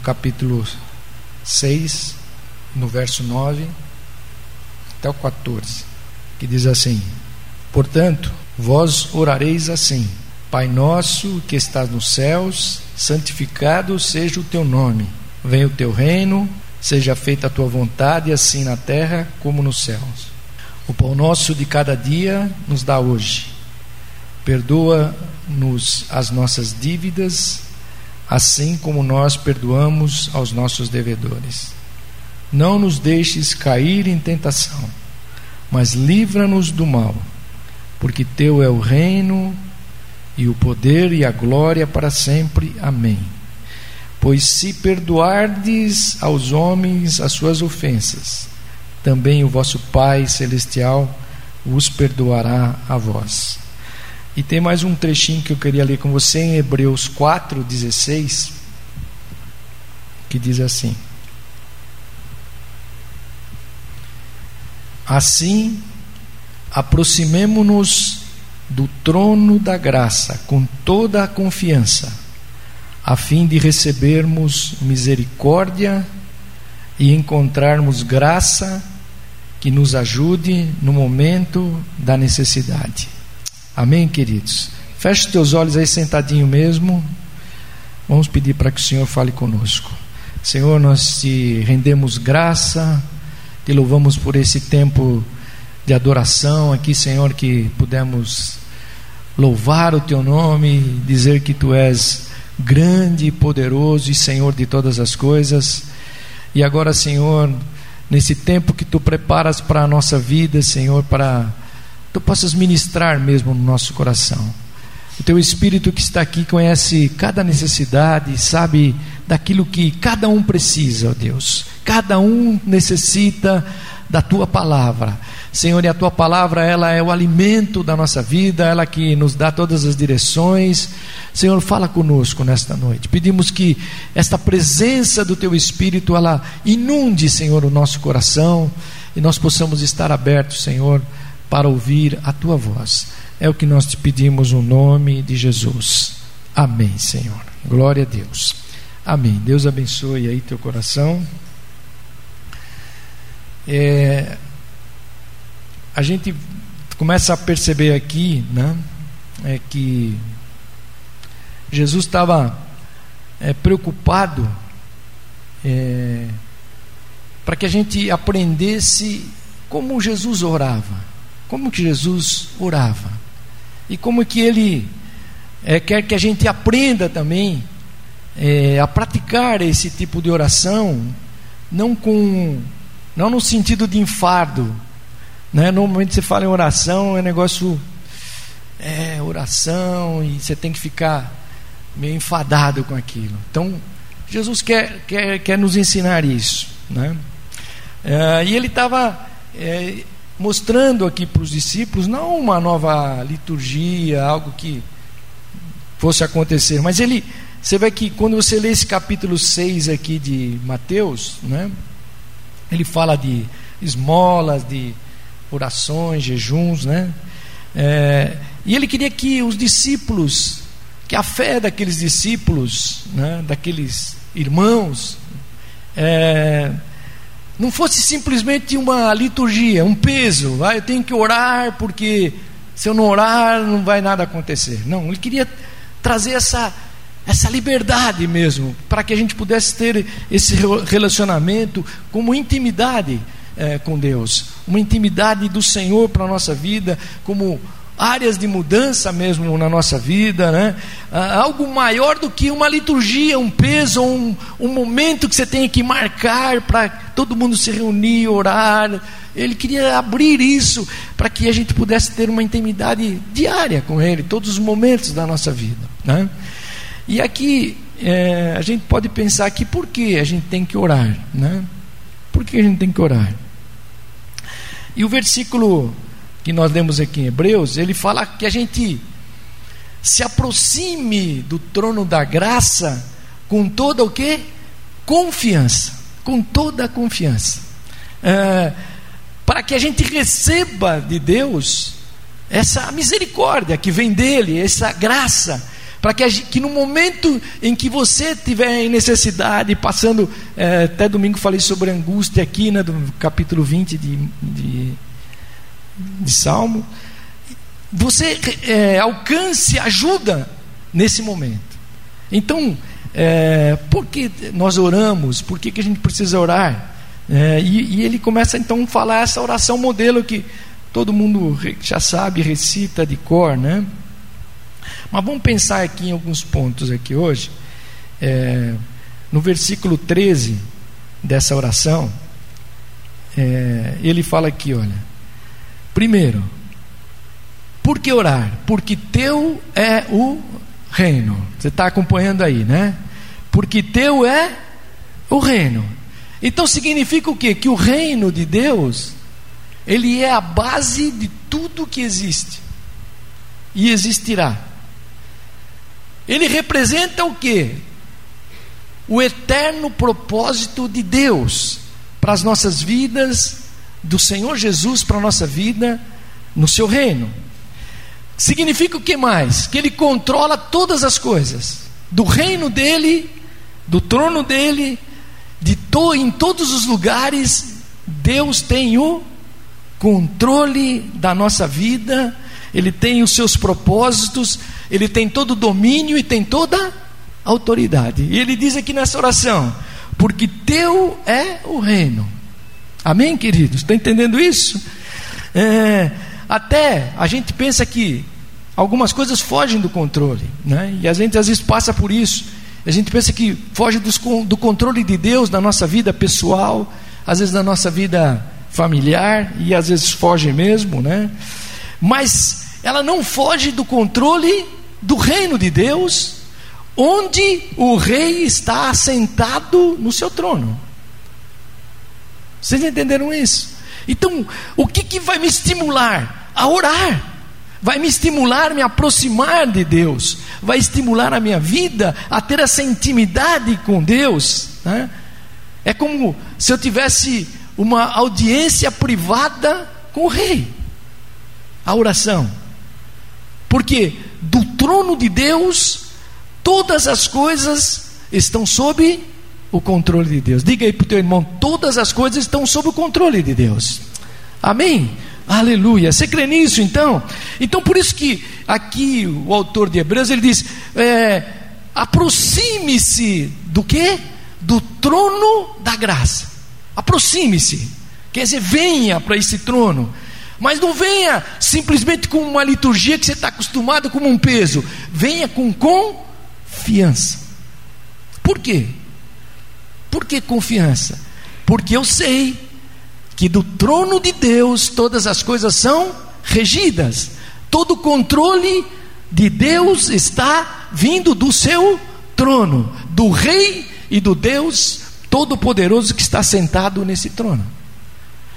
no capítulo 6, no verso 9 até o 14, que diz assim: Portanto, vós orareis assim: Pai nosso que estás nos céus, santificado seja o teu nome. Venha o teu reino, seja feita a tua vontade, assim na terra como nos céus. O pão nosso de cada dia nos dá hoje. Perdoa-nos as nossas dívidas, assim como nós perdoamos aos nossos devedores. Não nos deixes cair em tentação, mas livra-nos do mal, porque teu é o reino e o poder e a glória para sempre. Amém. Pois se perdoardes aos homens as suas ofensas, também o vosso Pai celestial os perdoará a vós. E tem mais um trechinho que eu queria ler com você em Hebreus 4:16, que diz assim: Assim, aproximemo-nos do trono da graça com toda a confiança, a fim de recebermos misericórdia e encontrarmos graça que nos ajude no momento da necessidade. Amém, queridos? Feche os teus olhos aí sentadinho mesmo. Vamos pedir para que o Senhor fale conosco. Senhor, nós te rendemos graça, te louvamos por esse tempo de adoração aqui, Senhor, que pudemos louvar o teu nome, dizer que tu és grande, poderoso e Senhor de todas as coisas. E agora, Senhor, nesse tempo que tu preparas para a nossa vida, Senhor, para tu possas ministrar mesmo no nosso coração. O teu Espírito que está aqui conhece cada necessidade, sabe daquilo que cada um precisa, ó Deus. Cada um necessita da tua palavra. Senhor, e a tua palavra, ela é o alimento da nossa vida, ela que nos dá todas as direções. Senhor, fala conosco nesta noite. Pedimos que esta presença do teu Espírito, ela inunde, Senhor, o nosso coração e nós possamos estar abertos, Senhor, para ouvir a tua voz. É o que nós te pedimos no nome de Jesus. Amém, Senhor. Glória a Deus. Amém. Deus abençoe aí teu coração. É, a gente começa a perceber aqui, né, é que Jesus estava é, preocupado é, para que a gente aprendesse como Jesus orava, como que Jesus orava e como que ele é, quer que a gente aprenda também é, a praticar esse tipo de oração, não com não no sentido de enfardo, né? Normalmente você fala em oração, é negócio é oração e você tem que ficar meio enfadado com aquilo. Então Jesus quer quer, quer nos ensinar isso, né? É, e ele estava mostrando aqui para os discípulos, não uma nova liturgia, algo que fosse acontecer, mas ele, você vê que quando você lê esse capítulo 6 aqui de Mateus, né, ele fala de esmolas, de orações, jejuns, né? É, e ele queria que os discípulos, que a fé daqueles discípulos, né, daqueles irmãos, é, não fosse simplesmente uma liturgia, um peso. Ah, eu tenho que orar porque se eu não orar não vai nada acontecer. Não, ele queria trazer essa essa liberdade mesmo, para que a gente pudesse ter esse relacionamento como intimidade é, com Deus, uma intimidade do Senhor para a nossa vida, como áreas de mudança mesmo na nossa vida, né? Ah, algo maior do que uma liturgia, um peso, um, um momento que você tem que marcar para todo mundo se reunir, orar. Ele queria abrir isso para que a gente pudesse ter uma intimidade diária com Ele, todos os momentos da nossa vida. Né? E aqui é, a gente pode pensar aqui por que a gente tem que orar, né? Por que a gente tem que orar? E o versículo que nós lemos aqui em Hebreus, ele fala que a gente se aproxime do trono da graça com toda o que? Confiança, com toda a confiança, é, para que a gente receba de Deus essa misericórdia que vem dele, essa graça, para que, que, no momento em que você tiver em necessidade, passando, é, até domingo falei sobre angústia aqui, né, do capítulo 20 de, de, de Salmo, você é, alcance ajuda nesse momento. Então, é, por que nós oramos? Por que, que a gente precisa orar? É, e, e, ele começa então a falar essa oração modelo que todo mundo já sabe, recita de cor, né? Mas vamos pensar aqui em alguns pontos aqui hoje. É, no versículo 13 dessa oração, é, ele fala aqui, olha. Primeiro, por que orar? Porque teu é o reino. Você está acompanhando aí, né? Porque teu é o reino. Então significa o quê? Que o reino de Deus, ele é a base de tudo que existe e existirá. Ele representa o quê? O eterno propósito de Deus para as nossas vidas, do Senhor Jesus para a nossa vida no seu reino. Significa o que mais? Que ele controla todas as coisas, do reino dele, do trono dele, de to, em todos os lugares, Deus tem o controle da nossa vida, ele tem os seus propósitos, ele tem todo o domínio e tem toda a autoridade. E ele diz aqui nessa oração: porque teu é o reino. Amém, queridos? Está entendendo isso? É, até a gente pensa que algumas coisas fogem do controle, né? e a gente às vezes passa por isso. A gente pensa que foge dos, do controle de Deus na nossa vida pessoal, às vezes na nossa vida familiar, e às vezes foge mesmo, né? Mas ela não foge do controle do reino de Deus, onde o rei está assentado no seu trono. Vocês entenderam isso? Então, o que, que vai me estimular? A orar vai me estimular a me aproximar de Deus, vai estimular a minha vida a ter essa intimidade com Deus. Né? É como se eu tivesse uma audiência privada com o rei. A oração. Porque do trono de Deus, todas as coisas estão sob o controle de Deus. Diga aí para o teu irmão: todas as coisas estão sob o controle de Deus. Amém? Aleluia. Você crê nisso então? Então por isso que aqui o autor de Hebreus ele diz: é, aproxime-se do que? Do trono da graça. Aproxime-se. Quer dizer, venha para esse trono. Mas não venha simplesmente com uma liturgia que você está acostumado como um peso. Venha com confiança. Por quê? Por que confiança? Porque eu sei que do trono de Deus todas as coisas são regidas, todo o controle de Deus está vindo do seu trono, do Rei e do Deus Todo-Poderoso que está sentado nesse trono.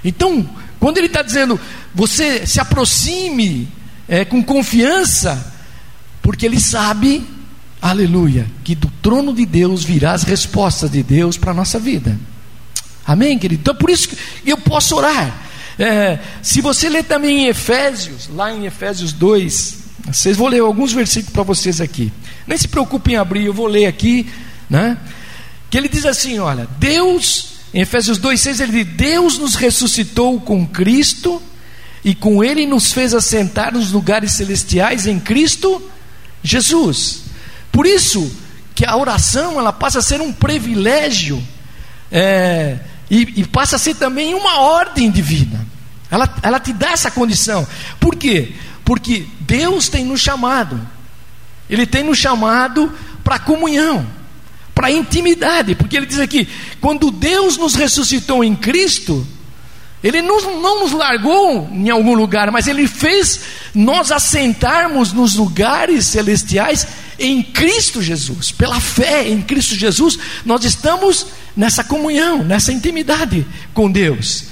Então, quando ele está dizendo, você se aproxime é, com confiança, porque ele sabe, aleluia, que do trono de Deus virá as respostas de Deus para a nossa vida. Amém, querido? Então por isso que eu posso orar. É, se você ler também em Efésios, lá em Efésios 2, vocês vou ler alguns versículos para vocês aqui. Nem se preocupem em abrir, eu vou ler aqui, né? Que ele diz assim: olha, Deus, em Efésios 2,6, ele diz: Deus nos ressuscitou com Cristo e com Ele nos fez assentar nos lugares celestiais em Cristo Jesus. Por isso que a oração ela passa a ser um privilégio. É, e, e passa a ser também uma ordem divina. Ela, ela te dá essa condição. Por quê? Porque Deus tem nos chamado. Ele tem nos chamado para comunhão, para intimidade. Porque ele diz aqui: quando Deus nos ressuscitou em Cristo, Ele não, não nos largou em algum lugar, mas Ele fez nós assentarmos nos lugares celestiais em Cristo Jesus. Pela fé em Cristo Jesus, nós estamos nessa comunhão, nessa intimidade com Deus.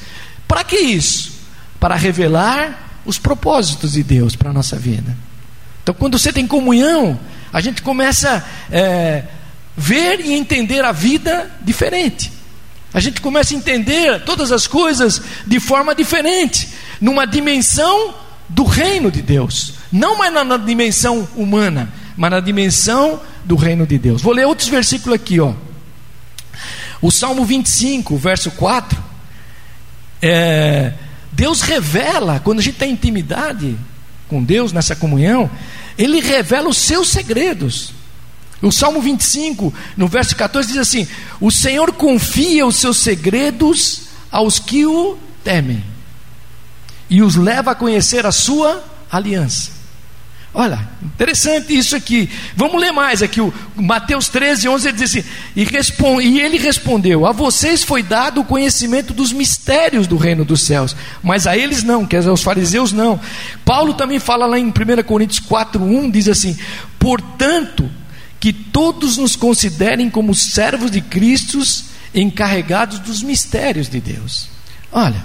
Para que isso? Para revelar os propósitos de Deus para a nossa vida. Então, quando você tem comunhão, a gente começa a é, ver e entender a vida diferente. A gente começa a entender todas as coisas de forma diferente, numa dimensão do reino de Deus, não mais na dimensão humana, mas na dimensão do reino de Deus. Vou ler outros versículos aqui, ó. O Salmo 25, verso 4. É, Deus revela, quando a gente tem intimidade com Deus, nessa comunhão, Ele revela os seus segredos. O Salmo 25, no verso 14, diz assim: O Senhor confia os seus segredos aos que o temem e os leva a conhecer a sua aliança. Olha, interessante isso aqui. Vamos ler mais aqui. O Mateus 13, 11 ele diz assim: e, responde, e ele respondeu: A vocês foi dado o conhecimento dos mistérios do reino dos céus, mas a eles não, quer dizer, aos fariseus não. Paulo também fala lá em 1 Coríntios 4, 1: diz assim: Portanto, que todos nos considerem como servos de Cristo, encarregados dos mistérios de Deus. Olha,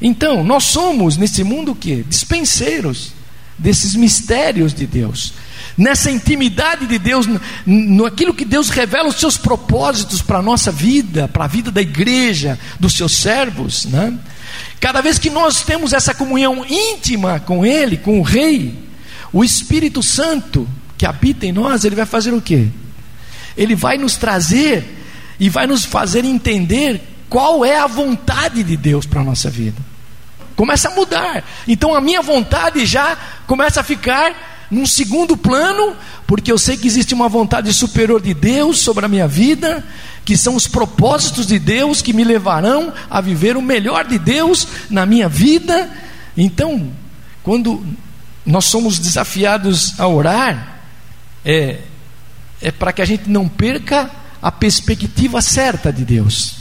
então, nós somos nesse mundo o que? Dispenseiros desses mistérios de Deus. Nessa intimidade de Deus, no, aquilo que Deus revela os seus propósitos para a nossa vida, para a vida da igreja, dos seus servos, né? Cada vez que nós temos essa comunhão íntima com Ele, com o Rei, o Espírito Santo que habita em nós, ele vai fazer o quê? Ele vai nos trazer e vai nos fazer entender qual é a vontade de Deus para a nossa vida. Começa a mudar. Então a minha vontade já começa a ficar num segundo plano, porque eu sei que existe uma vontade superior de Deus sobre a minha vida, que são os propósitos de Deus que me levarão a viver o melhor de Deus na minha vida. Então, quando nós somos desafiados a orar, é, é para que a gente não perca a perspectiva certa de Deus,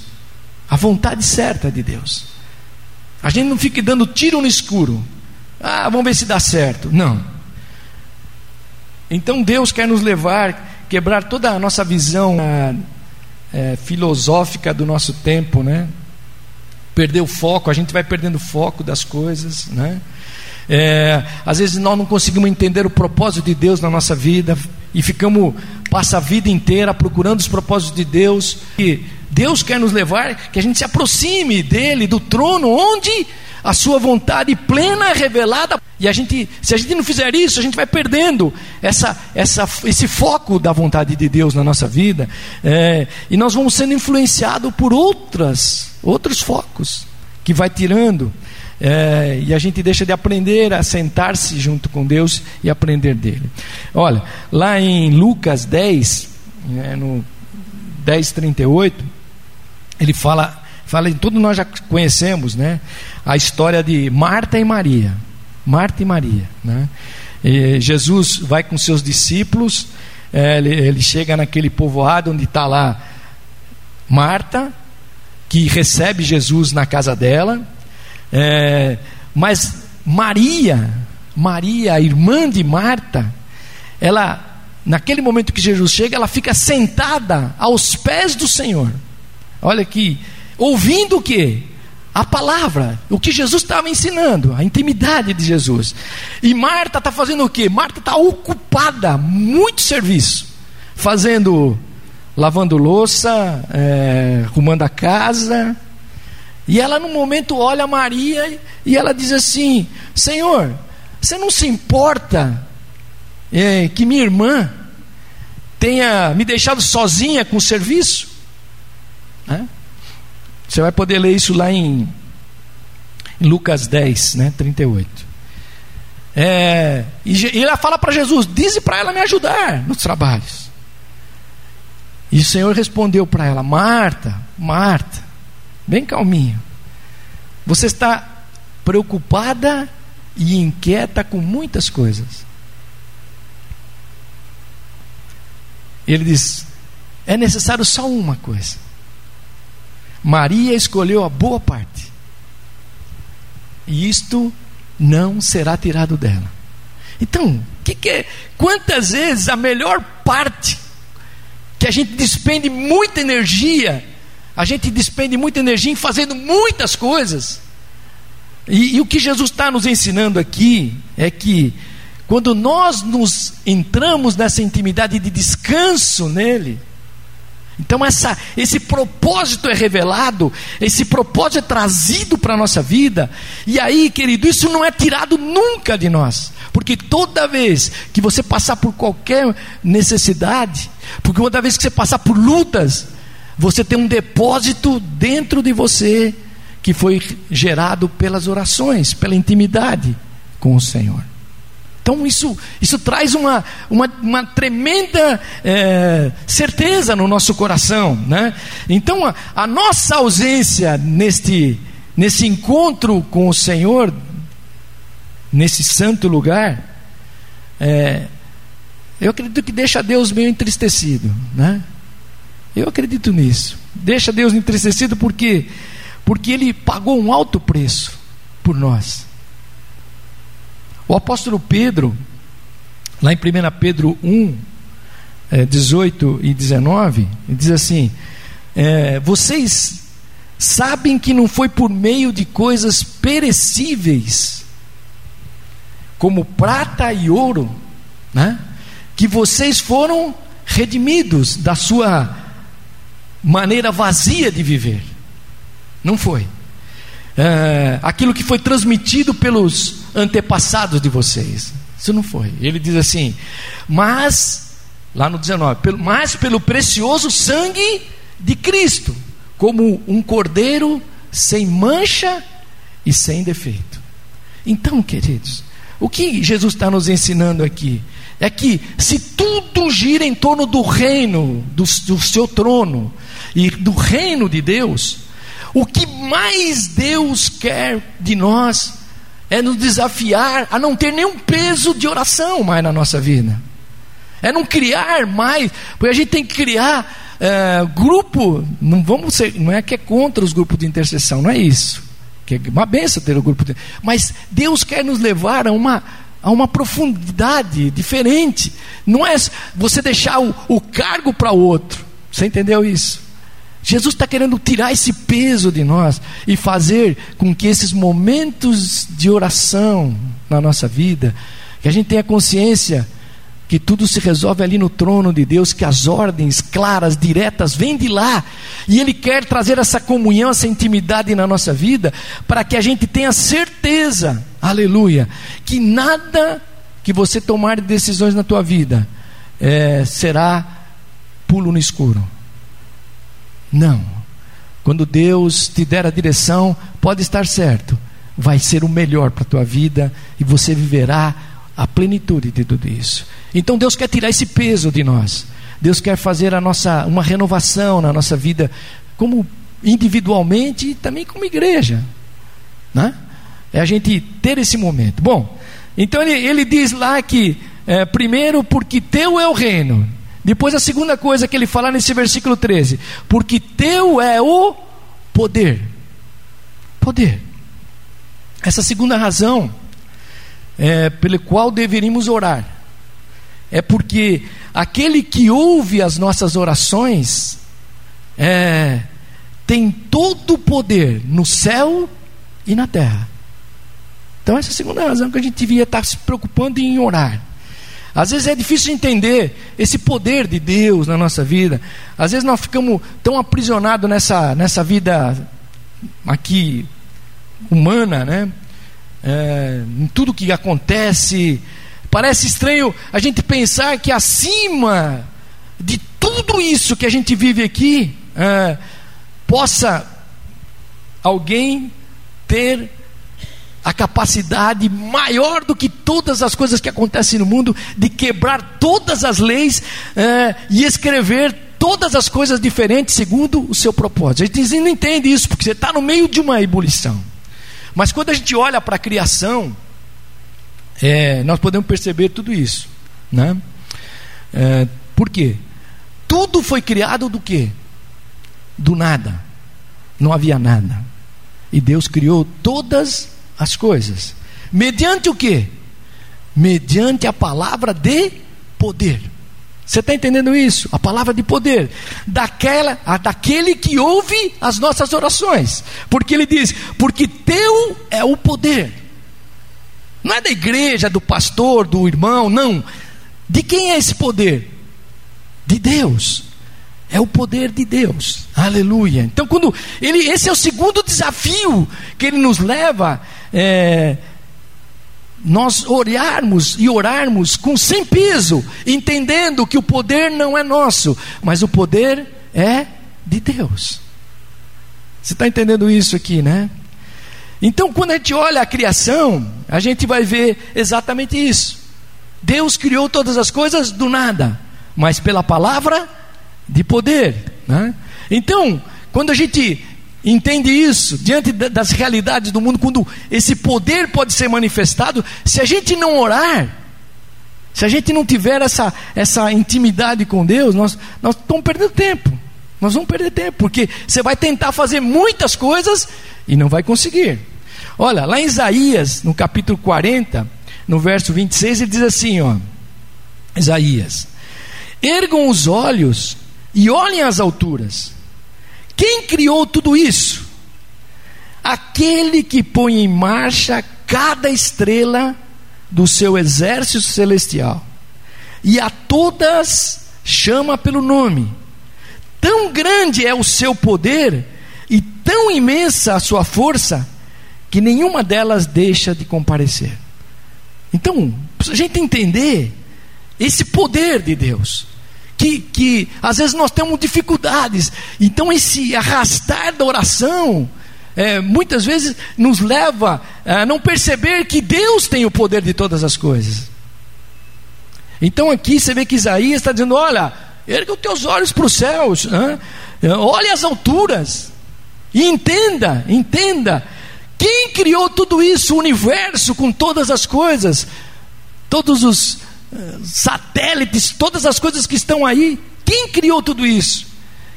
a vontade certa de Deus. A gente não fique dando tiro no escuro. Ah, vamos ver se dá certo. Não. Então Deus quer nos levar, quebrar toda a nossa visão é, filosófica do nosso tempo, né? Perder o foco, a gente vai perdendo o foco das coisas, né? É, às vezes nós não conseguimos entender o propósito de Deus na nossa vida e ficamos, passa a vida inteira procurando os propósitos de Deus. E Deus quer nos levar que a gente se aproxime dele, do trono, onde a sua vontade plena é revelada. E a gente, se a gente não fizer isso, a gente vai perdendo essa, essa, esse foco da vontade de Deus na nossa vida. É, e nós vamos sendo influenciados por outras, outros focos que vai tirando é, e a gente deixa de aprender a sentar-se junto com Deus e aprender dele. Olha, lá em Lucas 10, né, no 10, 38, ele fala, fala, todos nós já conhecemos, né? A história de Marta e Maria. Marta e Maria, né? E Jesus vai com seus discípulos, é, ele, ele chega naquele povoado onde está lá Marta, que recebe Jesus na casa dela, é, mas Maria, Maria, a irmã de Marta, ela, naquele momento que Jesus chega, ela fica sentada aos pés do Senhor. Olha aqui, ouvindo o que? A palavra, o que Jesus estava ensinando, a intimidade de Jesus. E Marta está fazendo o que? Marta está ocupada, muito serviço, fazendo, lavando louça, é, arrumando a casa, e ela, no momento, olha Maria e ela diz assim: Senhor, você não se importa é, que minha irmã tenha me deixado sozinha com o serviço? Né? Você vai poder ler isso lá em, Lucas 10, né, 38. É, e, e ela fala para Jesus: Dize para ela me ajudar nos trabalhos. E o Senhor respondeu para ela: Marta, Marta bem calminho. Você está preocupada e inquieta com muitas coisas. Ele diz: é necessário só uma coisa. Maria escolheu a boa parte, e isto não será tirado dela. Então, que que é? quantas vezes a melhor parte que a gente despende muita energia a gente despende muita energia em fazendo muitas coisas. E, e o que Jesus está nos ensinando aqui é que quando nós nos entramos nessa intimidade de descanso nele, Então essa, esse propósito é revelado, esse propósito é trazido para a nossa vida, e aí, querido, isso não é tirado nunca de nós, porque toda vez que você passar por qualquer necessidade, porque toda vez que você passar por lutas, você tem um depósito dentro de você que foi gerado pelas orações, pela intimidade com o Senhor. Então isso, isso traz uma, uma, uma tremenda é, certeza no nosso coração. Né? Então a, a, nossa ausência neste, nesse encontro com o Senhor, nesse santo lugar, é, eu acredito que deixa Deus meio entristecido. Né? Eu acredito nisso. Deixa Deus entristecido porque, porque Ele pagou um alto preço por nós. O apóstolo Pedro, lá em 1 Pedro 1, é, 18 e 19, ele diz assim: é, Vocês sabem que não foi por meio de coisas perecíveis, como prata e ouro, né, que vocês foram redimidos da sua maneira vazia de viver. Não foi. É, aquilo que foi transmitido pelos antepassados de vocês. Isso não foi. Ele diz assim: mas, lá no 19, pelo, mas pelo precioso sangue de Cristo, como um cordeiro sem mancha e sem defeito. Então, queridos, o que Jesus está nos ensinando aqui é que se tudo gira em torno do reino, do, do seu trono e do reino de Deus, o que mais Deus quer de nós é nos desafiar a não ter nenhum peso de oração mais na nossa vida, é não criar mais, porque a gente tem que criar é, grupo, não vamos ser, não é que é contra os grupos de intercessão, não é isso, que é uma benção ter o grupo, de, mas Deus quer nos levar a uma a uma profundidade diferente, não é você deixar o, o cargo para outro, você entendeu isso? Jesus está querendo tirar esse peso de nós e fazer com que esses momentos de oração na nossa vida, que a gente tenha consciência que tudo se resolve ali no trono de Deus, que as ordens claras, diretas, vêm de lá, e Ele quer trazer essa comunhão, essa intimidade na nossa vida, para que a gente tenha certeza, aleluia, que nada que você tomar de decisões na tua vida é, será pulo no escuro não. Quando Deus te der a direção, pode estar certo, vai ser o melhor para a tua vida e você viverá a plenitude de tudo isso. Então Deus quer tirar esse peso de nós. Deus quer fazer a nossa uma renovação na nossa vida, como individualmente e também como igreja, né? É a gente ter esse momento. Bom, então ele, ele diz lá que é, primeiro porque teu é o reino depois a segunda coisa que ele fala nesse versículo 13: Porque teu é o poder. Poder. Essa segunda razão é, pela qual deveríamos orar é porque aquele que ouve as nossas orações é, tem todo o poder no céu e na terra. Então, essa é a segunda razão que a gente devia estar se preocupando em orar. Às vezes é difícil entender esse poder de Deus na nossa vida. Às vezes nós ficamos tão aprisionados nessa, nessa vida aqui humana, né? É, em tudo que acontece. Parece estranho a gente pensar que acima de tudo isso que a gente vive aqui, é, possa alguém ter a capacidade maior do que todas as coisas que acontecem no mundo de quebrar todas as leis é, e escrever todas as coisas diferentes segundo o seu propósito. A gente não entende isso porque você está no meio de uma ebulição. Mas quando a gente olha para a criação, é, nós podemos perceber tudo isso, né? É, por quê? Tudo foi criado do quê? Do nada. Não havia nada. E Deus criou todas as coisas. Mediante o que? Mediante a palavra de poder. Você está entendendo isso? A palavra de poder. Daquela, a, daquele que ouve as nossas orações. Porque ele diz: Porque teu é o poder. Não é da igreja, do pastor, do irmão, não. De quem é esse poder? De Deus. É o poder de Deus. Aleluia. Então, quando ele, esse é o segundo desafio que ele nos leva. É, nós olharmos e orarmos com sem peso, entendendo que o poder não é nosso, mas o poder é de Deus. Você está entendendo isso aqui, né? Então, quando a gente olha a criação, a gente vai ver exatamente isso. Deus criou todas as coisas do nada, mas pela palavra de poder. Né? Então, quando a gente entende isso, diante das realidades do mundo, quando esse poder pode ser manifestado, se a gente não orar, se a gente não tiver essa, essa intimidade com Deus, nós, nós estamos perdendo tempo. Nós vamos perder tempo, porque você vai tentar fazer muitas coisas e não vai conseguir. Olha, lá em Isaías, no capítulo 40, no verso 26, ele diz assim: ó, Isaías: Ergam os olhos e olhem as alturas. Quem criou tudo isso? Aquele que põe em marcha cada estrela do seu exército celestial, e a todas chama pelo nome. Tão grande é o seu poder e tão imensa a sua força, que nenhuma delas deixa de comparecer. Então, a gente entender esse poder de Deus, que, que às vezes nós temos dificuldades. Então, esse arrastar da oração, é, muitas vezes nos leva a não perceber que Deus tem o poder de todas as coisas. Então, aqui você vê que Isaías está dizendo: olha, erga os teus olhos para os céus, hein? olhe as alturas, e entenda, entenda. Quem criou tudo isso, o universo com todas as coisas, todos os satélites, todas as coisas que estão aí. Quem criou tudo isso?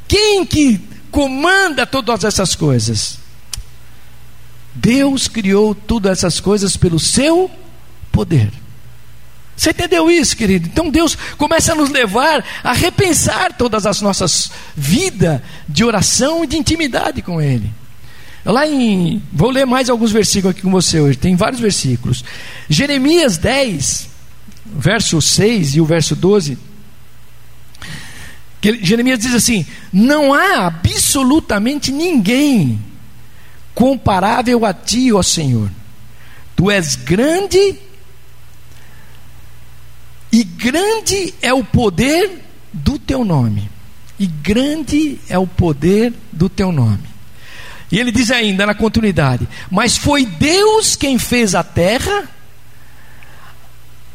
Quem que comanda todas essas coisas? Deus criou todas essas coisas pelo seu poder. Você entendeu isso, querido? Então Deus começa a nos levar a repensar todas as nossas vidas de oração e de intimidade com Ele. Lá em. Vou ler mais alguns versículos aqui com você hoje, tem vários versículos. Jeremias 10, verso 6 e o verso 12, que Jeremias diz assim: Não há absolutamente ninguém comparável a ti, ó Senhor. Tu és grande, e grande é o poder do teu nome. E grande é o poder do teu nome. E ele diz ainda na continuidade: Mas foi Deus quem fez a terra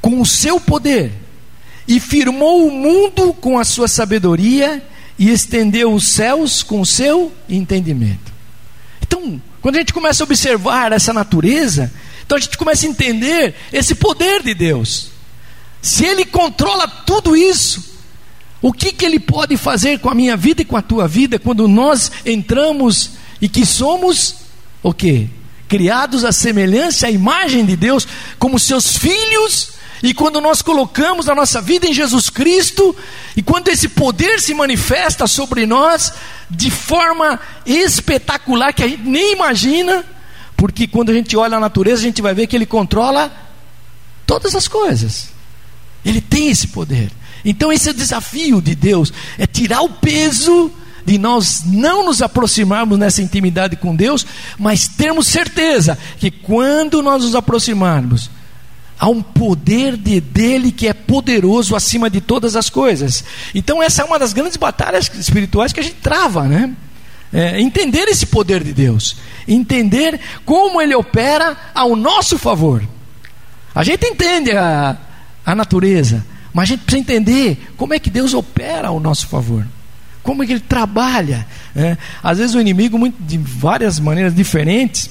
com o seu poder, e firmou o mundo com a sua sabedoria, e estendeu os céus com o seu entendimento. Então, quando a gente começa a observar essa natureza, então a gente começa a entender esse poder de Deus. Se Ele controla tudo isso, o que, que Ele pode fazer com a minha vida e com a tua vida quando nós entramos e que somos o quê? Criados à semelhança, à imagem de Deus, como seus filhos e quando nós colocamos a nossa vida em Jesus Cristo, e quando esse poder se manifesta sobre nós de forma espetacular que a gente nem imagina, porque quando a gente olha a natureza, a gente vai ver que ele controla todas as coisas. Ele tem esse poder. Então esse é o desafio de Deus, é tirar o peso de nós não nos aproximarmos nessa intimidade com Deus, mas termos certeza que quando nós nos aproximarmos, há um poder de, dele que é poderoso acima de todas as coisas. Então, essa é uma das grandes batalhas espirituais que a gente trava, né? É, entender esse poder de Deus, entender como ele opera ao nosso favor. A gente entende a, a natureza, mas a gente precisa entender como é que Deus opera ao nosso favor, como é que ele trabalha. Né? Às vezes o inimigo, muito, de várias maneiras diferentes,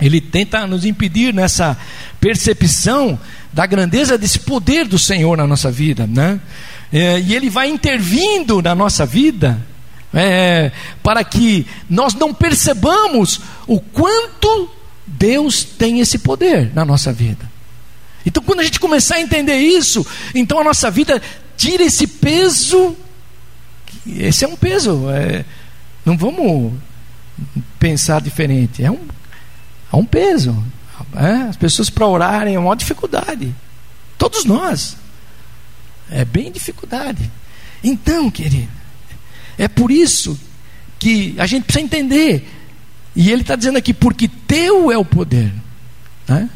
ele tenta nos impedir nessa percepção da grandeza desse poder do Senhor na nossa vida, né? É, e ele vai intervindo na nossa vida é, para que nós não percebamos o quanto Deus tem esse poder na nossa vida. Então, quando a gente começar a entender isso, então a nossa vida tira esse peso. Esse é um peso. É, não vamos pensar diferente. É um Há um peso. É? As pessoas para orarem é uma dificuldade. Todos nós. É bem dificuldade. Então, querido, É por isso que a gente precisa entender. E ele está dizendo aqui, porque teu é o poder. Né?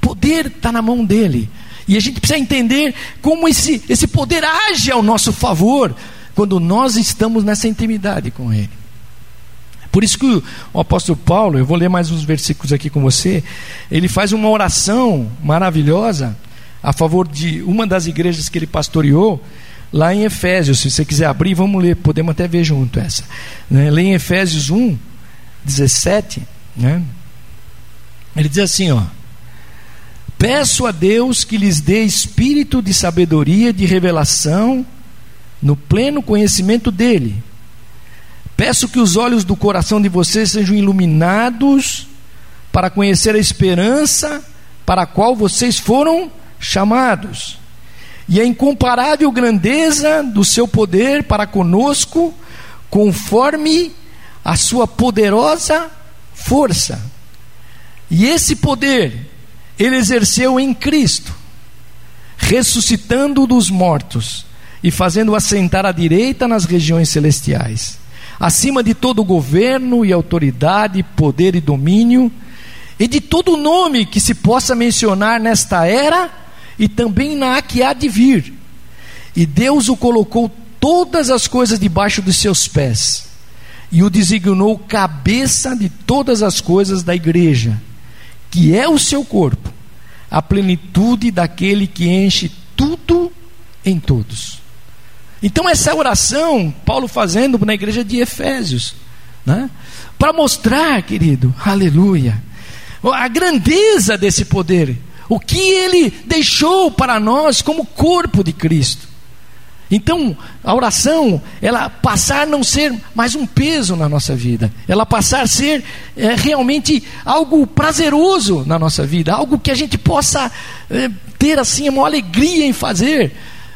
Poder está na mão dele. E a gente precisa entender como esse, esse poder age ao nosso favor quando nós estamos nessa intimidade com ele. Por isso que o, apóstolo Paulo, eu vou ler mais uns versículos aqui com você, ele faz uma oração maravilhosa a favor de uma das igrejas que ele pastoreou, lá em Efésios. Se você quiser abrir, vamos ler, podemos até ver junto essa. Né? Lê em Efésios 1, 17, né? ele diz assim: ó. Peço a Deus que lhes dê espírito de sabedoria, de revelação, no pleno conhecimento dEle Peço que os olhos do coração de vocês sejam iluminados para conhecer a esperança para a qual vocês foram chamados e a incomparável grandeza do seu poder para conosco, conforme a sua poderosa força. E esse poder ele exerceu em Cristo, ressuscitando dos mortos e fazendo assentar à direita nas regiões celestiais acima de todo governo e autoridade, poder e domínio, e de todo nome que se possa mencionar nesta era e também na que há de vir. E Deus o colocou todas as coisas debaixo dos seus pés, e o designou cabeça de todas as coisas da igreja, que é o seu corpo, a plenitude daquele que enche tudo em todos. Então, essa oração, Paulo fazendo na igreja de Efésios, né? para mostrar, querido, aleluia, a grandeza desse poder, o que ele deixou para nós como corpo de Cristo. Então, a oração, ela passar a não ser mais um peso na nossa vida, ela passar a ser é, realmente algo prazeroso na nossa vida, algo que a gente possa é, ter assim uma alegria em fazer,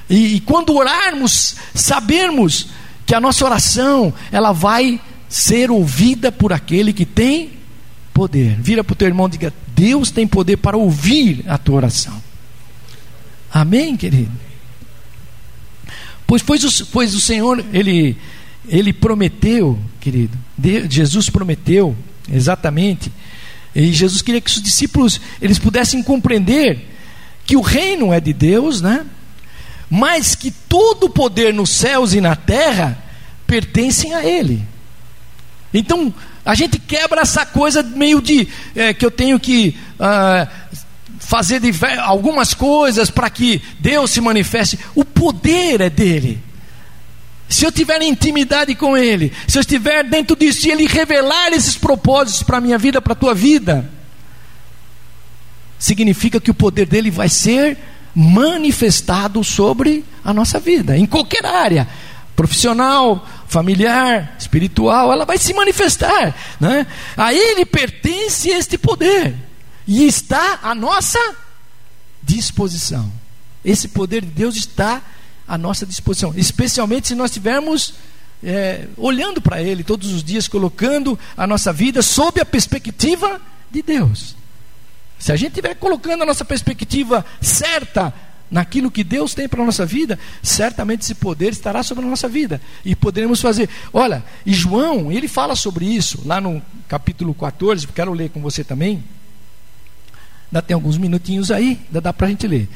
e, e quando orarmos, sabermos que a nossa oração ela vai ser ouvida por aquele que tem poder. Vira para o teu irmão e diga: Deus tem poder para ouvir a tua oração. Amém, querido? Pois, pois, o, pois o Senhor, ele, ele prometeu, querido, Jesus prometeu, exatamente, e Jesus queria que os discípulos eles pudessem compreender que o reino é de Deus, né? Mas que todo o poder nos céus e na terra pertencem a Ele. Então, a gente quebra essa coisa meio de é, que eu tenho que uh, fazer algumas coisas para que Deus se manifeste. O poder é dele. Se eu tiver intimidade com Ele, se eu estiver dentro disso e Ele revelar esses propósitos para a minha vida, para a tua vida, significa que o poder dele vai ser manifestado sobre a nossa vida, em qualquer área, profissional, familiar, espiritual, ela vai se manifestar. Né? A Ele pertence este poder e está à nossa disposição. Esse poder de Deus está à nossa disposição, especialmente se nós estivermos é, olhando para Ele todos os dias, colocando a nossa vida sob a perspectiva de Deus. Se a gente estiver colocando a nossa perspectiva certa naquilo que Deus tem para a nossa vida, certamente esse poder estará sobre a nossa vida e poderemos fazer. Olha, e João, ele fala sobre isso lá no capítulo 14, quero ler com você também. Ainda tem alguns minutinhos aí, ainda dá para a gente ler.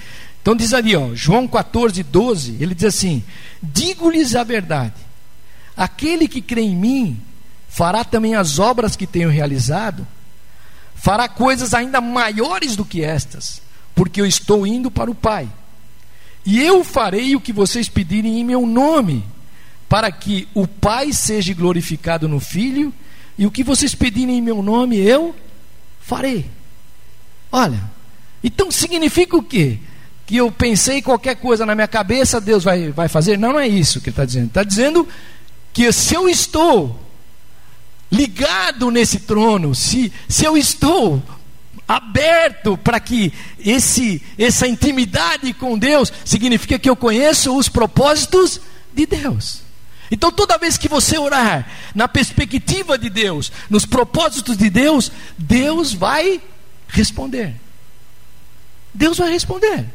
Então diz ali, ó, João 14, 12, ele diz assim: Digo-lhes a verdade, aquele que crê em mim fará também as obras que tenho realizado fará coisas ainda maiores do que estas, porque eu estou indo para o Pai. E eu farei o que vocês pedirem em meu nome, para que o Pai seja glorificado no Filho, e o que vocês pedirem em meu nome eu farei. Olha, então significa o quê? Que eu pensei qualquer coisa na minha cabeça, Deus vai, vai fazer? Não, não é isso que ele está dizendo. Está dizendo que se eu estou ligado nesse trono, se, se eu estou aberto para que esse, essa intimidade com Deus significa que eu conheço os propósitos de Deus. Então, toda vez que você orar na perspectiva de Deus, nos propósitos de Deus, Deus vai responder. Deus vai responder.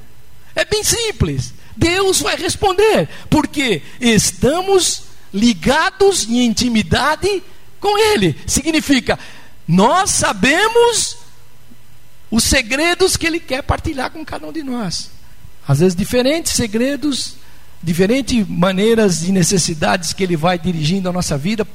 É bem simples. Deus vai responder, porque estamos ligados em intimidade com Ele. Significa, nós sabemos os segredos que Ele quer partilhar com cada um de nós. Às vezes, diferentes segredos, diferentes maneiras e necessidades que Ele vai dirigindo a nossa vida,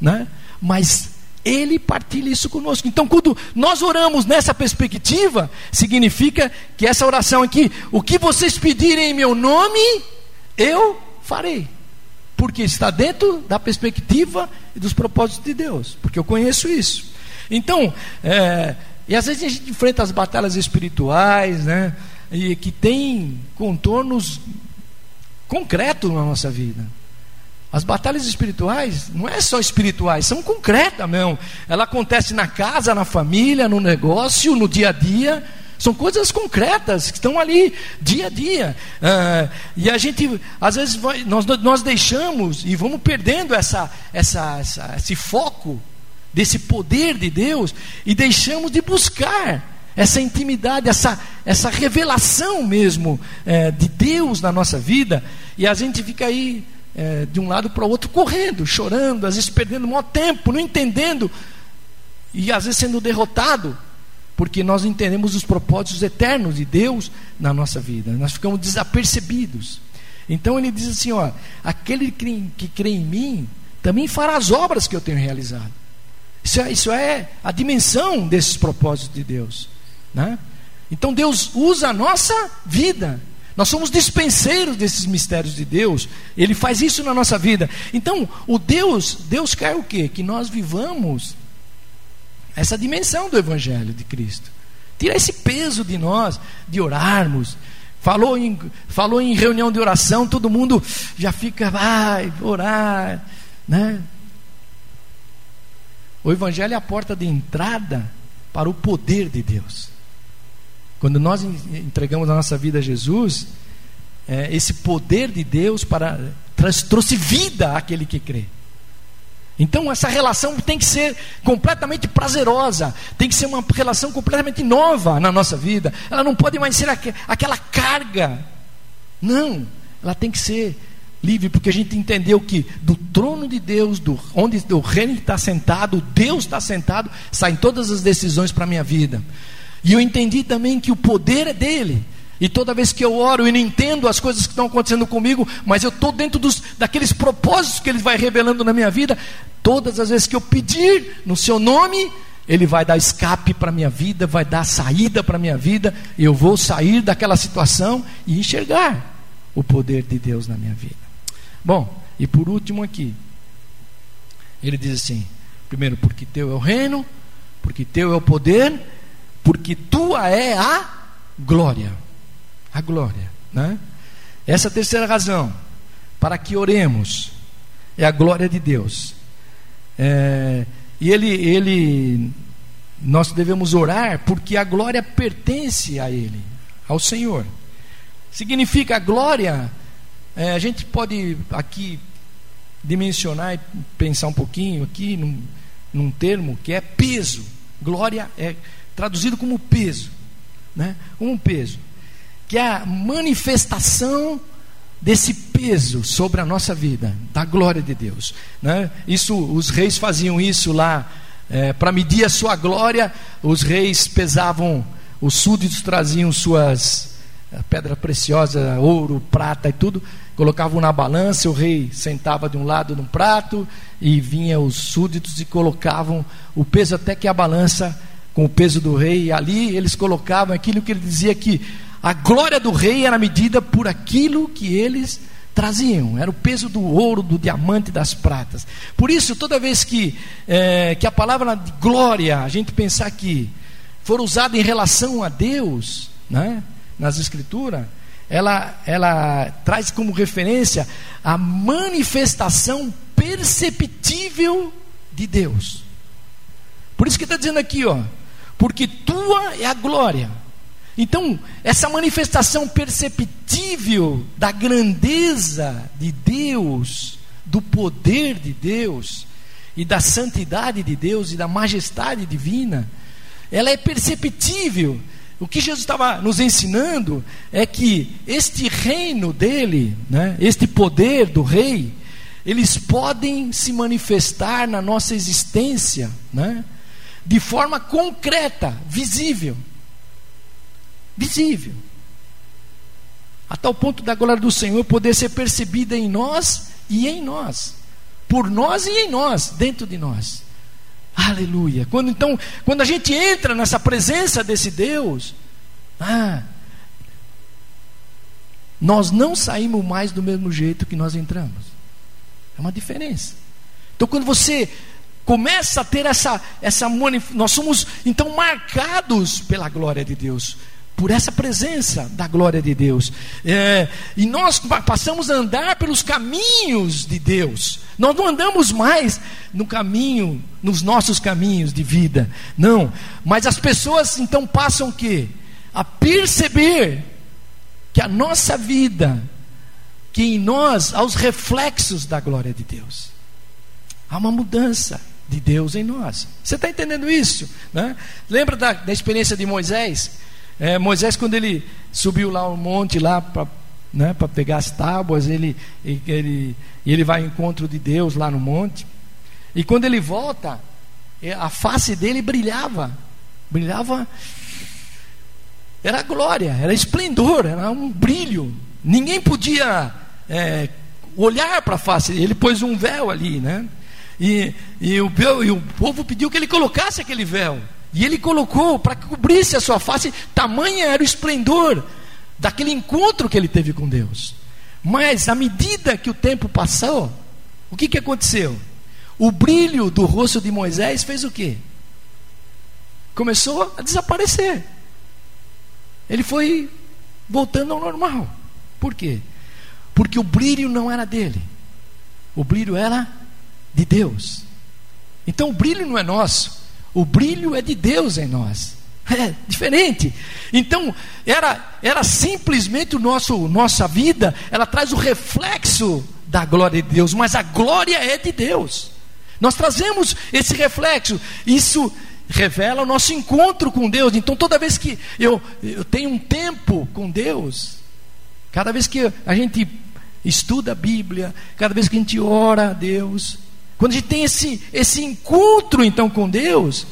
né? mas Ele partilha isso conosco. Então, quando nós oramos nessa perspectiva, significa que essa oração aqui, o que vocês pedirem em meu nome, eu farei. Porque está dentro da perspectiva e dos propósitos de Deus. Porque eu conheço isso. Então, é, e às vezes a gente enfrenta as batalhas espirituais, né? E que tem contornos concretos na nossa vida. As batalhas espirituais não é só espirituais, são concretas mesmo. Ela acontece na casa, na família, no negócio, no dia a dia. São coisas concretas que estão ali dia a dia. Ah, e a gente, às vezes, vai, nós, nós deixamos e vamos perdendo essa, essa, essa, esse foco desse poder de Deus e deixamos de buscar essa intimidade, essa, essa revelação mesmo é, de Deus na nossa vida, e a gente fica aí é, de um lado para o outro correndo, chorando, às vezes perdendo um tempo, não entendendo, e às vezes sendo derrotado, porque nós entendemos os propósitos eternos de Deus na nossa vida, nós ficamos desapercebidos. Então ele diz assim: ó, aquele que crê em mim também fará as obras que eu tenho realizado. Isso é, isso é a dimensão desses propósitos de Deus. Né? Então Deus usa a nossa vida. Nós somos dispenseiros desses mistérios de Deus. Ele faz isso na nossa vida. Então, o Deus, Deus quer o quê? Que nós vivamos essa dimensão do Evangelho de Cristo. Tira esse peso de nós, de orarmos. Falou em, falou em reunião de oração, todo mundo já fica, vai, orar, né? O Evangelho é a porta de entrada para o poder de Deus. Quando nós entregamos a nossa vida a Jesus, é, esse poder de Deus para trouxe vida àquele que crê. Então essa relação tem que ser completamente prazerosa, tem que ser uma relação completamente nova na nossa vida. Ela não pode mais ser aqu aquela carga. Não, ela tem que ser livre, porque a gente entendeu que do trono de Deus, do, onde o reino está sentado, Deus está sentado, saem todas as decisões para a minha vida. E eu entendi também que o poder é dele. E toda vez que eu oro, eu não entendo as coisas que estão acontecendo comigo, mas eu estou dentro dos, daqueles propósitos que ele vai revelando na minha vida. Todas as vezes que eu pedir no seu nome, ele vai dar escape para a minha vida, vai dar saída para a minha vida. E eu vou sair daquela situação e enxergar o poder de Deus na minha vida. Bom, e por último aqui, ele diz assim: primeiro, porque teu é o reino, porque teu é o poder, porque tua é a glória. A glória, né? Essa é a terceira razão para que oremos é a glória de Deus. É, e ele, ele, nós devemos orar porque a glória pertence a Ele, ao Senhor. Significa a glória é, a gente pode aqui dimensionar e pensar um pouquinho aqui num, num termo que é peso. Glória é traduzido como peso, né? Como peso, que é a manifestação desse peso sobre a nossa vida, da glória de Deus. Né? Isso, os reis faziam isso lá é, para medir a sua glória. Os reis pesavam, os súditos traziam suas eh, pedra preciosa, ouro, prata e tudo colocavam na balança, o rei sentava de um lado num prato e vinha os súditos e colocavam o peso até que a balança com o peso do rei, e ali eles colocavam aquilo que ele dizia que a glória do rei era medida por aquilo que eles traziam, era o peso do ouro, do diamante, das pratas. Por isso, toda vez que, é, que a palavra glória, a gente pensar que for usada em relação a Deus, né, nas escrituras, ela, ela traz como referência a manifestação perceptível de Deus. Por isso que está dizendo aqui, ó, porque tua é a glória. Então, essa manifestação perceptível da grandeza de Deus, do poder de Deus, e da santidade de Deus e da majestade divina, ela é perceptível o que Jesus estava nos ensinando é que este reino dele, né, este poder do rei, eles podem se manifestar na nossa existência, né? De forma concreta, visível. Visível. A tal ponto da glória do Senhor poder ser percebida em nós e em nós. Por nós e em nós, dentro de nós. Aleluia. Quando então, quando a gente entra nessa presença desse Deus, ah, nós não saímos mais do mesmo jeito que nós entramos. É uma diferença. Então, quando você começa a ter essa, essa nós somos então marcados pela glória de Deus, por essa presença da glória de Deus, é, e nós passamos a andar pelos caminhos de Deus. Nós não andamos mais no caminho, nos nossos caminhos de vida, não. Mas as pessoas então passam o quê? A perceber que a nossa vida que em nós há os reflexos da glória de Deus. Há uma mudança de Deus em nós. Você está entendendo isso? Né? Lembra da, da experiência de Moisés? É, Moisés, quando ele subiu lá o monte lá para né, pegar as tábuas, ele, ele, ele vai ao encontro de Deus lá no monte. E quando ele volta, é, a face dele brilhava. Brilhava. Era glória, era esplendor, era um brilho. Ninguém podia é, olhar para a face. Ele pôs um véu ali, né? E, e, o, e o povo pediu que ele colocasse aquele véu. E ele colocou para que cobrisse a sua face. Tamanha era o esplendor daquele encontro que ele teve com Deus. Mas à medida que o tempo passou, o que, que aconteceu? O brilho do rosto de Moisés fez o quê? Começou a desaparecer. Ele foi voltando ao normal. Por quê? Porque o brilho não era dele, o brilho era de Deus. Então o brilho não é nosso, o brilho é de Deus em nós. É diferente. Então, era, era simplesmente o nosso nossa vida, ela traz o reflexo da glória de Deus, mas a glória é de Deus. Nós trazemos esse reflexo. Isso revela o nosso encontro com Deus. Então, toda vez que eu, eu tenho um tempo com Deus, cada vez que a gente estuda a Bíblia, cada vez que a gente ora a Deus, quando a gente tem esse, esse encontro então com Deus,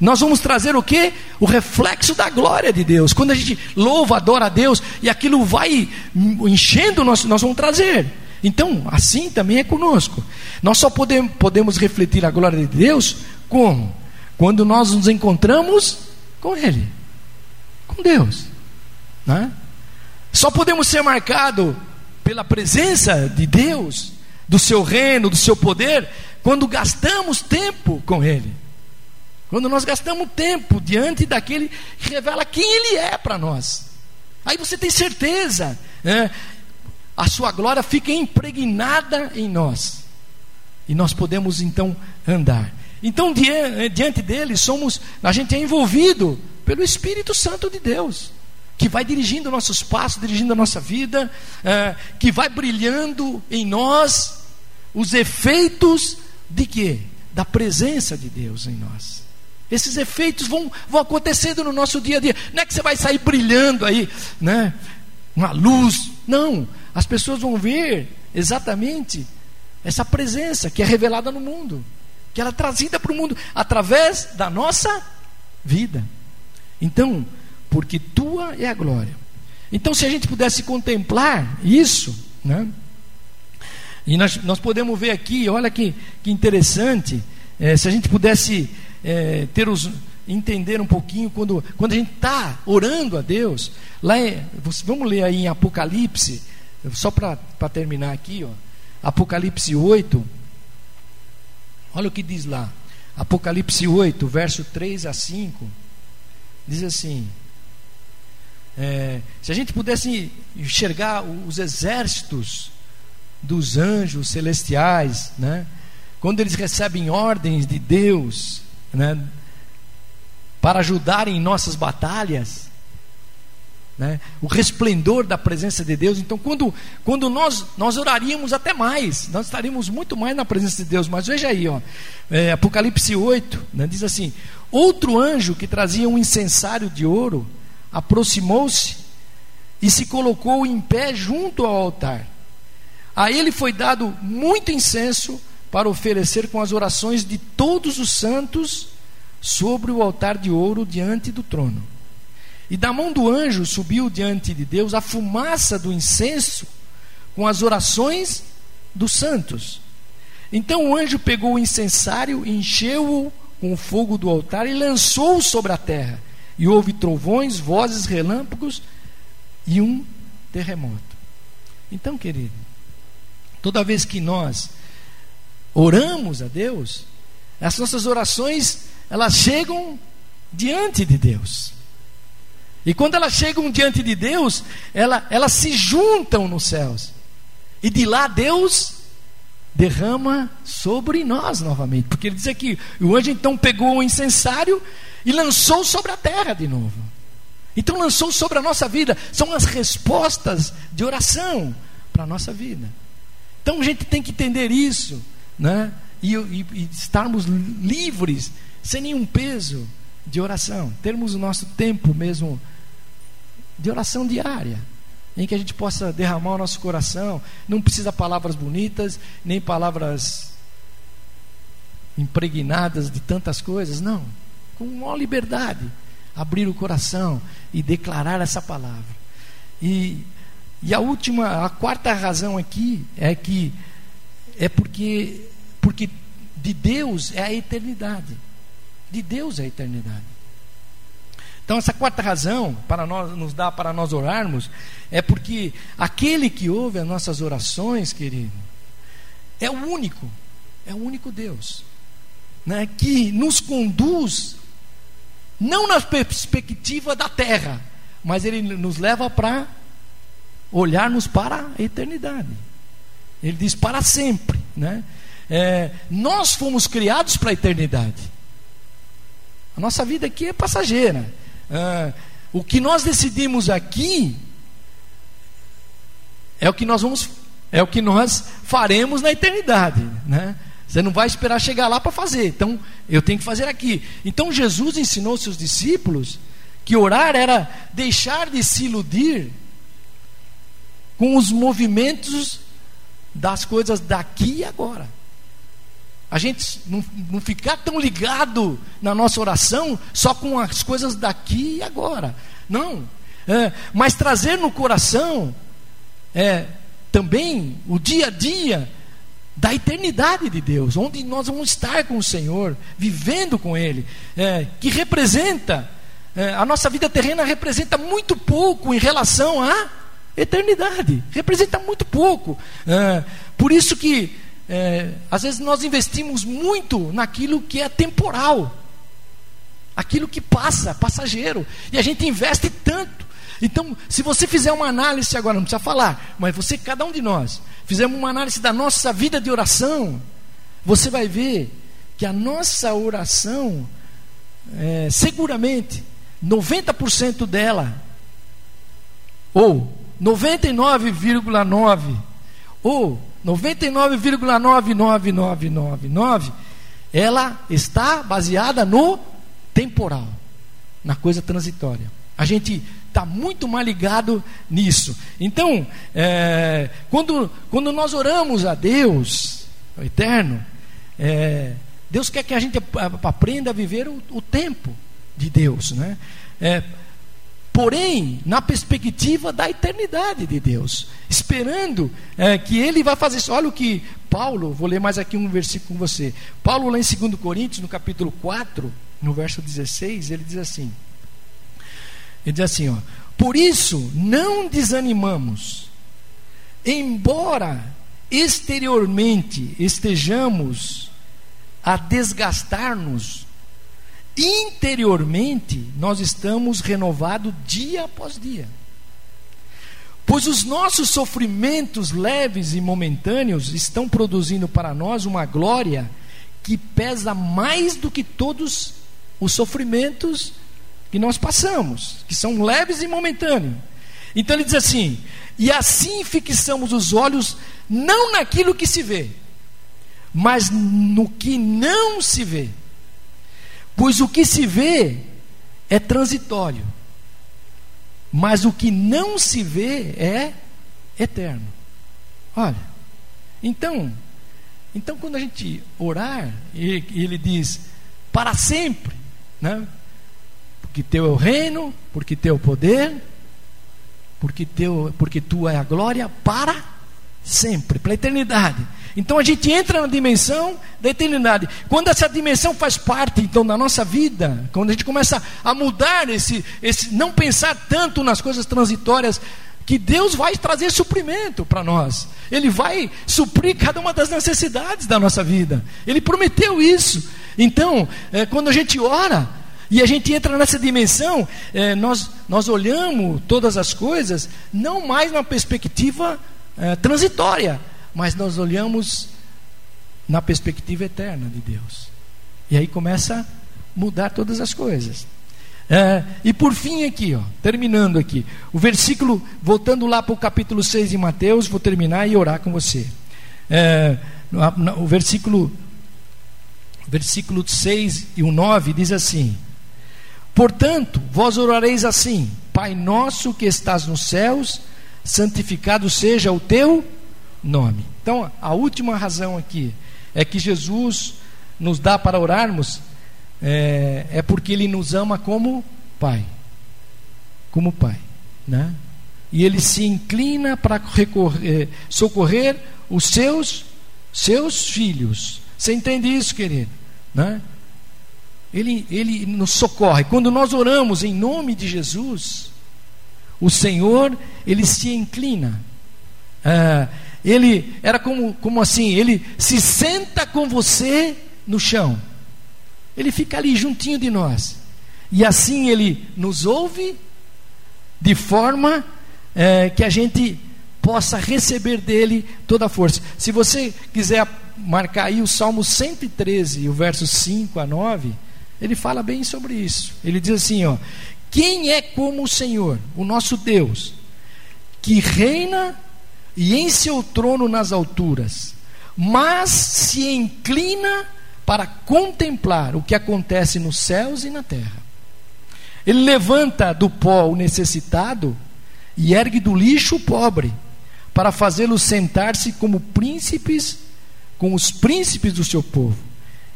nós vamos trazer o que? O reflexo da glória de Deus. Quando a gente louva, adora a Deus e aquilo vai enchendo, nós, nós vamos trazer. Então, assim também é conosco. Nós só podemos, podemos refletir a glória de Deus como? Quando nós nos encontramos com Ele, com Deus. Né? Só podemos ser marcados pela presença de Deus, do seu reino, do seu poder, quando gastamos tempo com Ele. Quando nós gastamos tempo diante daquele que revela quem Ele é para nós. Aí você tem certeza, né? a sua glória fica impregnada em nós. E nós podemos então andar. Então, diante dele, somos, a gente é envolvido pelo Espírito Santo de Deus que vai dirigindo nossos passos, dirigindo a nossa vida, é, que vai brilhando em nós os efeitos de quê? Da presença de Deus em nós. Esses efeitos vão, vão acontecendo no nosso dia a dia. Não é que você vai sair brilhando aí, né? Uma luz. Não. As pessoas vão ver exatamente essa presença que é revelada no mundo, que ela é trazida para o mundo através da nossa vida. Então, porque tua é a glória. Então, se a gente pudesse contemplar isso, né? E nós, nós podemos ver aqui, olha que, que interessante, é, se a gente pudesse é, ter os, entender um pouquinho quando, quando a gente está orando a Deus, lá em, vamos ler aí em Apocalipse, só para terminar aqui, ó, Apocalipse 8, olha o que diz lá, Apocalipse 8, verso 3 a 5, diz assim: é, se a gente pudesse enxergar os exércitos dos anjos celestiais, né, quando eles recebem ordens de Deus né, para ajudarem em nossas batalhas, né, o resplendor da presença de Deus. Então, quando, quando nós, nós oraríamos até mais, nós estaríamos muito mais na presença de Deus. Mas veja aí, ó, é, Apocalipse 8, né, diz assim: Outro anjo que trazia um incensário de ouro aproximou-se e se colocou em pé junto ao altar. A ele foi dado muito incenso para oferecer com as orações de todos os santos sobre o altar de ouro diante do trono. E da mão do anjo subiu diante de Deus a fumaça do incenso com as orações dos santos. Então o anjo pegou o incensário, encheu-o com o fogo do altar e lançou-o sobre a terra. E houve trovões, vozes, relâmpagos e um terremoto. Então, querido, toda vez que nós oramos a Deus, as nossas orações, elas chegam diante de Deus. E quando elas chegam diante de Deus, ela, elas se juntam nos céus. E de lá Deus derrama sobre nós novamente. Porque ele diz aqui: o anjo então pegou o incensário e lançou sobre a terra de novo. Então lançou sobre a nossa vida. São as respostas de oração para a nossa vida. Então a gente tem que entender isso, né? E, e, e estarmos livres, sem nenhum peso de oração. Termos o nosso tempo mesmo de oração diária em que a gente possa derramar o nosso coração. Não precisa palavras bonitas, nem palavras impregnadas de tantas coisas, não. Com maior liberdade, abrir o coração e declarar essa palavra. E, e a última, a quarta razão aqui é que é porque, porque de Deus é a eternidade. De Deus é a eternidade. Então, essa quarta razão para nós, nos dá para nós orarmos é porque aquele que ouve as nossas orações, querido, é o único, é o único Deus, né, que nos conduz, não na perspectiva da terra, mas ele nos leva para olharmos para a eternidade. Ele diz para sempre, né? É, nós fomos criados para a eternidade. A nossa vida aqui é passageira. Ah, o que nós decidimos aqui é o que nós vamos, é o que nós faremos na eternidade, né? Você não vai esperar chegar lá para fazer. Então, eu tenho que fazer aqui. Então, Jesus ensinou seus discípulos que orar era deixar de se iludir com os movimentos das coisas daqui e agora. A gente não, não ficar tão ligado na nossa oração só com as coisas daqui e agora. Não. É, mas trazer no coração é, também o dia a dia da eternidade de Deus, onde nós vamos estar com o Senhor, vivendo com Ele, é, que representa, é, a nossa vida terrena representa muito pouco em relação à eternidade, representa muito pouco. É, por isso que é, às vezes nós investimos muito naquilo que é temporal, aquilo que passa, passageiro, e a gente investe tanto. Então, se você fizer uma análise agora, não precisa falar, mas você, cada um de nós, fizemos uma análise da nossa vida de oração, você vai ver que a nossa oração, é, seguramente, 90% dela, ou 99,9%, ou 99,99999, ela está baseada no temporal, na coisa transitória. A gente está muito mais ligado nisso. Então, é, quando, quando nós oramos a Deus, o Eterno, é, Deus quer que a gente aprenda a viver o, o tempo de Deus, né? É, porém na perspectiva da eternidade de Deus, esperando é, que Ele vai fazer isso. Olha o que Paulo, vou ler mais aqui um versículo com você. Paulo, lá em 2 Coríntios, no capítulo 4, no verso 16, ele diz assim: ele diz assim, ó, por isso não desanimamos, embora exteriormente estejamos a desgastar-nos interiormente nós estamos renovados dia após dia. Pois os nossos sofrimentos leves e momentâneos estão produzindo para nós uma glória que pesa mais do que todos os sofrimentos que nós passamos, que são leves e momentâneos. Então ele diz assim: e assim fixamos os olhos não naquilo que se vê, mas no que não se vê. Pois o que se vê é transitório, mas o que não se vê é eterno. Olha, Então, então quando a gente orar, e ele diz para sempre, né? Porque teu é o reino, porque teu é o poder, porque teu, porque tua é a glória para sempre, para a eternidade. Então a gente entra na dimensão da eternidade. Quando essa dimensão faz parte então da nossa vida, quando a gente começa a mudar esse, esse não pensar tanto nas coisas transitórias, que Deus vai trazer suprimento para nós. Ele vai suprir cada uma das necessidades da nossa vida. Ele prometeu isso. Então, é, quando a gente ora e a gente entra nessa dimensão, é, nós, nós olhamos todas as coisas não mais na perspectiva é, transitória, mas nós olhamos na perspectiva eterna de Deus. E aí começa a mudar todas as coisas. É, e por fim, aqui, ó, terminando aqui, o versículo, voltando lá para o capítulo 6 de Mateus, vou terminar e orar com você. É, o versículo, versículo 6 e o 9 diz assim: Portanto, vós orareis assim: Pai nosso que estás nos céus, santificado seja o teu nome. Então, a última razão aqui é que Jesus nos dá para orarmos é, é porque Ele nos ama como Pai, como Pai, né? E Ele se inclina para recorrer, socorrer os seus seus filhos. Você entende isso, querido? Né? Ele, ele nos socorre. Quando nós oramos em nome de Jesus, o Senhor, ele se inclina. Ah, ele era como, como assim: ele se senta com você no chão. Ele fica ali juntinho de nós. E assim ele nos ouve de forma é, que a gente possa receber dele toda a força. Se você quiser marcar aí o Salmo 113, o verso 5 a 9, ele fala bem sobre isso. Ele diz assim, ó: Quem é como o Senhor, o nosso Deus, que reina e em seu trono nas alturas, mas se inclina para contemplar o que acontece nos céus e na terra. Ele levanta do pó o necessitado e ergue do lixo o pobre, para fazê-lo sentar-se como príncipes com os príncipes do seu povo,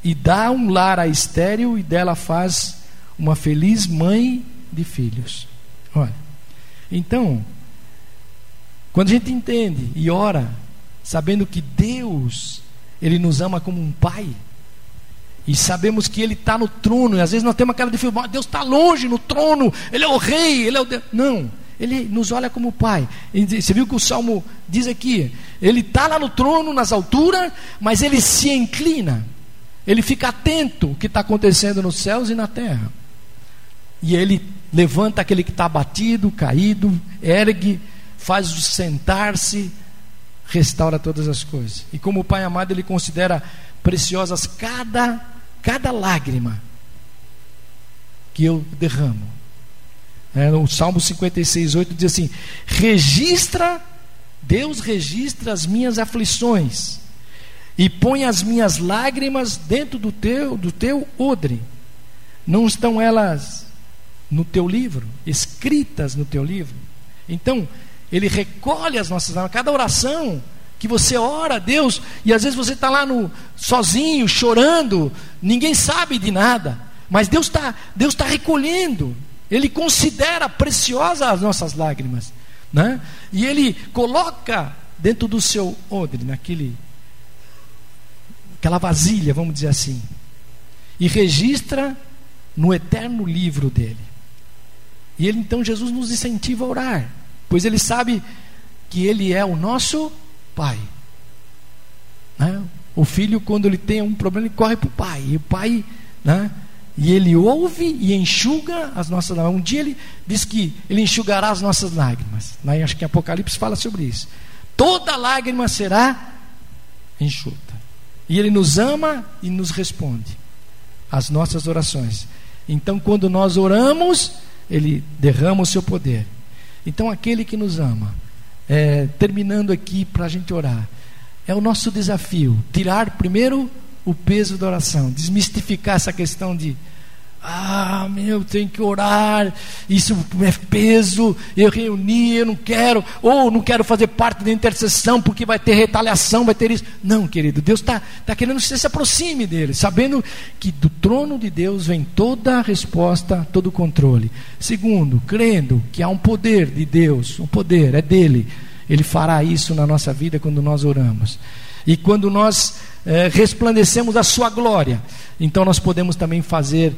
e dá um lar à estéril e dela faz uma feliz mãe de filhos. Olha, então, quando a gente entende e ora, sabendo que Deus, Ele nos ama como um pai, e sabemos que Ele está no trono, e às vezes nós temos aquela dificuldade, Deus está longe no trono, Ele é o rei, Ele é o Deus. Não, Ele nos olha como Pai. Você viu que o Salmo diz aqui, Ele está lá no trono, nas alturas, mas Ele se inclina, Ele fica atento ao que está acontecendo nos céus e na terra. E Ele levanta aquele que está abatido, caído, ergue, faz-o sentar-se, restaura todas as coisas. E como o Pai amado, Ele considera preciosas cada cada lágrima que eu derramo. É, o Salmo 56, 8 diz assim: registra, Deus registra as minhas aflições e põe as minhas lágrimas dentro do teu, do teu odre. Não estão elas no teu livro, escritas no teu livro? Então, ele recolhe as nossas lágrimas, cada oração que você ora a Deus e às vezes você está lá no, sozinho, chorando, ninguém sabe de nada, mas Deus está Deus tá recolhendo, Ele considera preciosas as nossas lágrimas, né? e Ele coloca dentro do seu odre, naquele, aquela vasilha, vamos dizer assim, e registra no eterno livro dele. E ele então Jesus nos incentiva a orar, pois ele sabe que ele é o nosso pai. Né? O filho, quando ele tem um problema, ele corre para o pai. E o pai, né? e ele ouve e enxuga as nossas lágrimas. Um dia ele diz que ele enxugará as nossas lágrimas. Né? Acho que Apocalipse fala sobre isso. Toda lágrima será enxuta. E ele nos ama e nos responde às nossas orações. Então, quando nós oramos, ele derrama o seu poder. Então, aquele que nos ama, é, terminando aqui para a gente orar, é o nosso desafio tirar primeiro o peso da oração, desmistificar essa questão de Ah, meu, tem que orar, isso é peso, eu reuni, eu não quero, ou não quero fazer parte da intercessão porque vai ter retaliação, vai ter isso. Não, querido, Deus está tá querendo que você se aproxime dele, sabendo que do trono de Deus vem toda a resposta, todo o controle. Segundo, crendo que há um poder de Deus, um poder, é dele, ele fará isso na nossa vida quando nós oramos. E quando nós é, resplandecemos a sua glória, então nós podemos também fazer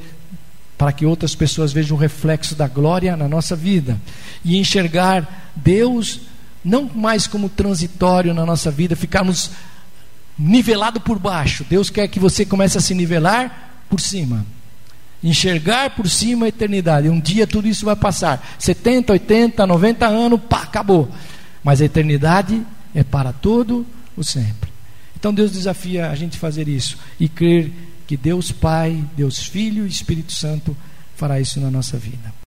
para que outras pessoas vejam o reflexo da glória na nossa vida e enxergar Deus não mais como transitório na nossa vida, ficarmos nivelado por baixo. Deus quer que você comece a se nivelar por cima. Enxergar por cima a eternidade. Um dia tudo isso vai passar. 70, 80, 90 anos, pá, acabou. Mas a eternidade é para todo o sempre. Então Deus desafia a gente fazer isso e crer que Deus Pai, Deus Filho e Espírito Santo fará isso na nossa vida.